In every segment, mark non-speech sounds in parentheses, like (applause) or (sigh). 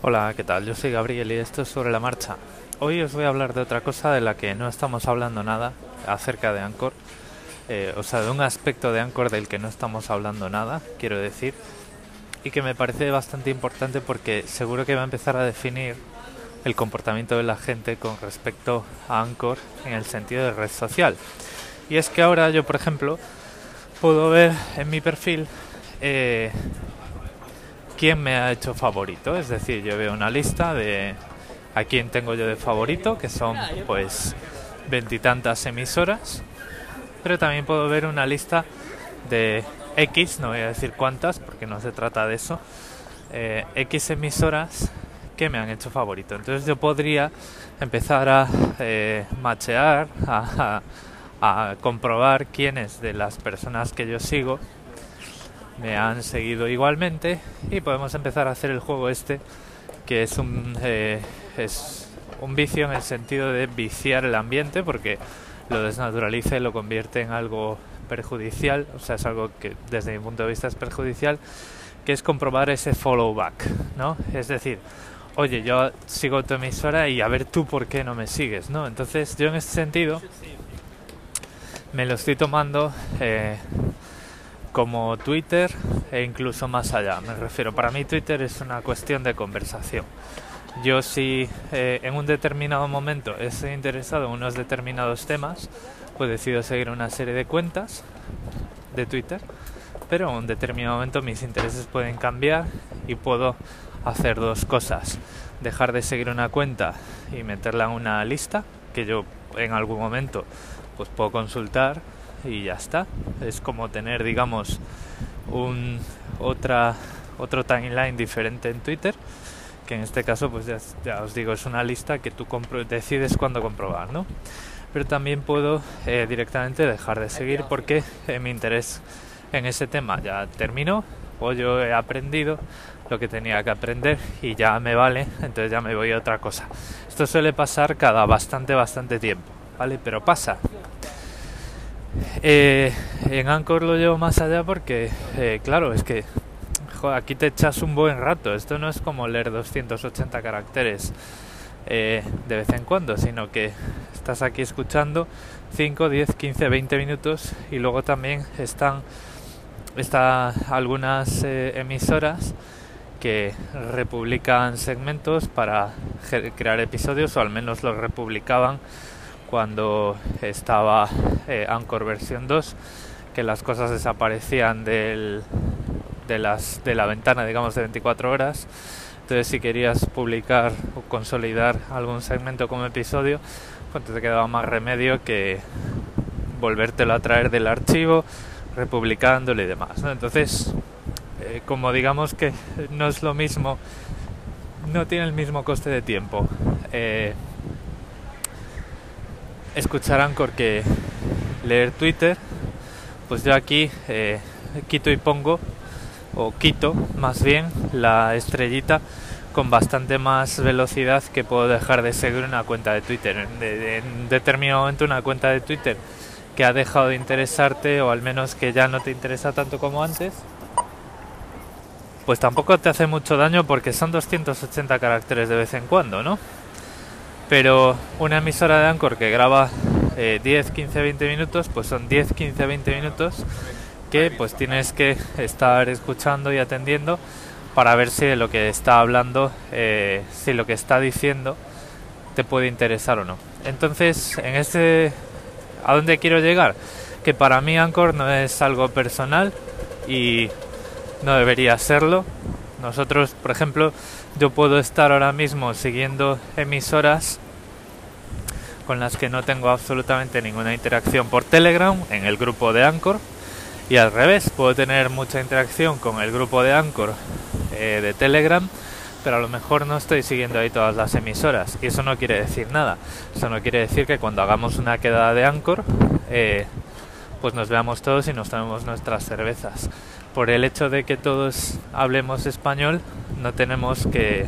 Hola, ¿qué tal? Yo soy Gabriel y esto es sobre la marcha. Hoy os voy a hablar de otra cosa de la que no estamos hablando nada acerca de Anchor. Eh, o sea, de un aspecto de Anchor del que no estamos hablando nada, quiero decir. Y que me parece bastante importante porque seguro que va a empezar a definir el comportamiento de la gente con respecto a Anchor en el sentido de red social. Y es que ahora yo, por ejemplo, puedo ver en mi perfil eh, quién me ha hecho favorito. Es decir, yo veo una lista de a quién tengo yo de favorito, que son pues veintitantas emisoras. Pero también puedo ver una lista de X, no voy a decir cuántas, porque no se trata de eso, eh, X emisoras que me han hecho favorito. Entonces yo podría empezar a eh, machear, a, a comprobar quiénes de las personas que yo sigo me han seguido igualmente. Y podemos empezar a hacer el juego este que es un eh, es un vicio en el sentido de viciar el ambiente porque lo desnaturaliza y lo convierte en algo perjudicial. O sea es algo que desde mi punto de vista es perjudicial que es comprobar ese follow back no es decir oye yo sigo tu emisora y a ver tú por qué no me sigues no entonces yo en ese sentido me lo estoy tomando eh, como Twitter e incluso más allá. Me refiero, para mí Twitter es una cuestión de conversación. Yo si eh, en un determinado momento estoy interesado en unos determinados temas, pues decido seguir una serie de cuentas de Twitter, pero en un determinado momento mis intereses pueden cambiar y puedo hacer dos cosas. Dejar de seguir una cuenta y meterla en una lista que yo en algún momento pues puedo consultar y ya está. Es como tener, digamos, un otra otro timeline diferente en Twitter, que en este caso, pues ya, os digo, es una lista que tú decides cuándo comprobar, ¿no? Pero también puedo eh, directamente dejar de seguir porque eh, mi interés en ese tema ya terminó o yo he aprendido lo que tenía que aprender y ya me vale, entonces ya me voy a otra cosa. Esto suele pasar cada bastante, bastante tiempo, ¿vale? Pero pasa. Eh, en Anchor lo llevo más allá porque, eh, claro, es que aquí te echas un buen rato. Esto no es como leer 280 caracteres eh, de vez en cuando, sino que estás aquí escuchando 5, 10, 15, 20 minutos y luego también están está algunas emisoras que republican segmentos para crear episodios o al menos los republicaban cuando estaba eh, Anchor versión 2 que las cosas desaparecían del, de, las, de la ventana digamos de 24 horas. Entonces si querías publicar o consolidar algún segmento como episodio pues te quedaba más remedio que volvértelo a traer del archivo republicándolo y demás entonces eh, como digamos que no es lo mismo no tiene el mismo coste de tiempo eh, escuchar Anchor que leer Twitter, pues yo aquí eh, quito y pongo, o quito más bien, la estrellita con bastante más velocidad que puedo dejar de seguir una cuenta de Twitter. En, determinado momento una cuenta de Twitter que ha dejado de interesarte o al menos que ya no te interesa tanto como antes, pues tampoco te hace mucho daño porque son 280 caracteres de vez en cuando, ¿no? Pero una emisora de Anchor que graba 10, 15, 20 minutos, pues son 10, 15, 20 minutos que pues tienes que estar escuchando y atendiendo para ver si lo que está hablando, eh, si lo que está diciendo te puede interesar o no. Entonces, en este, ¿a dónde quiero llegar? Que para mí Anchor no es algo personal y no debería serlo. Nosotros, por ejemplo, yo puedo estar ahora mismo siguiendo emisoras con las que no tengo absolutamente ninguna interacción por Telegram en el grupo de Anchor y al revés, puedo tener mucha interacción con el grupo de Anchor eh, de Telegram, pero a lo mejor no estoy siguiendo ahí todas las emisoras y eso no quiere decir nada. Eso no quiere decir que cuando hagamos una quedada de Anchor, eh, pues nos veamos todos y nos tomemos nuestras cervezas por el hecho de que todos hablemos español, no tenemos que,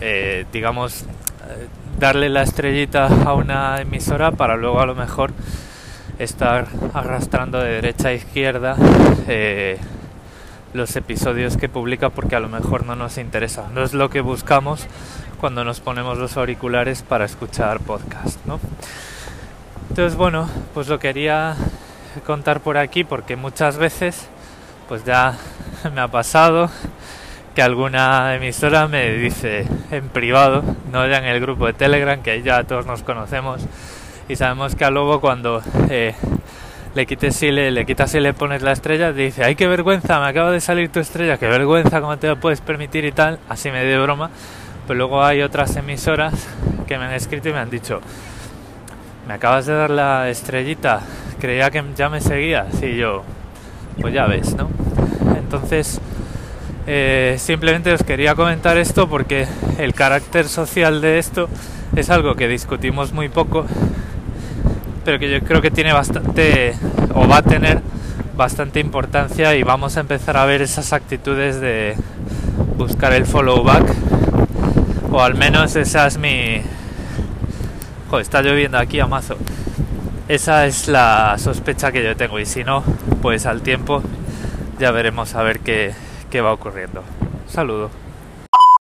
eh, digamos, eh, darle la estrellita a una emisora para luego a lo mejor estar arrastrando de derecha a izquierda eh, los episodios que publica porque a lo mejor no nos interesa. No es lo que buscamos cuando nos ponemos los auriculares para escuchar podcast, ¿no? Entonces, bueno, pues lo quería contar por aquí porque muchas veces pues ya (laughs) me ha pasado que alguna emisora me dice en privado, no ya en el grupo de Telegram, que ya todos nos conocemos y sabemos que a Lobo cuando eh, le quites y le, le quitas y le pones la estrella, te dice, ay qué vergüenza, me acaba de salir tu estrella, qué vergüenza, cómo te lo puedes permitir y tal, así me de broma. Pero luego hay otras emisoras que me han escrito y me han dicho, me acabas de dar la estrellita, creía que ya me seguías y yo, pues ya ves, ¿no? Entonces, eh, simplemente os quería comentar esto porque el carácter social de esto es algo que discutimos muy poco, pero que yo creo que tiene bastante, o va a tener bastante importancia y vamos a empezar a ver esas actitudes de buscar el follow back, o al menos esa es mi, Está lloviendo aquí a mazo. Esa es la sospecha que yo tengo y si no, pues al tiempo ya veremos a ver qué, qué va ocurriendo. Saludo.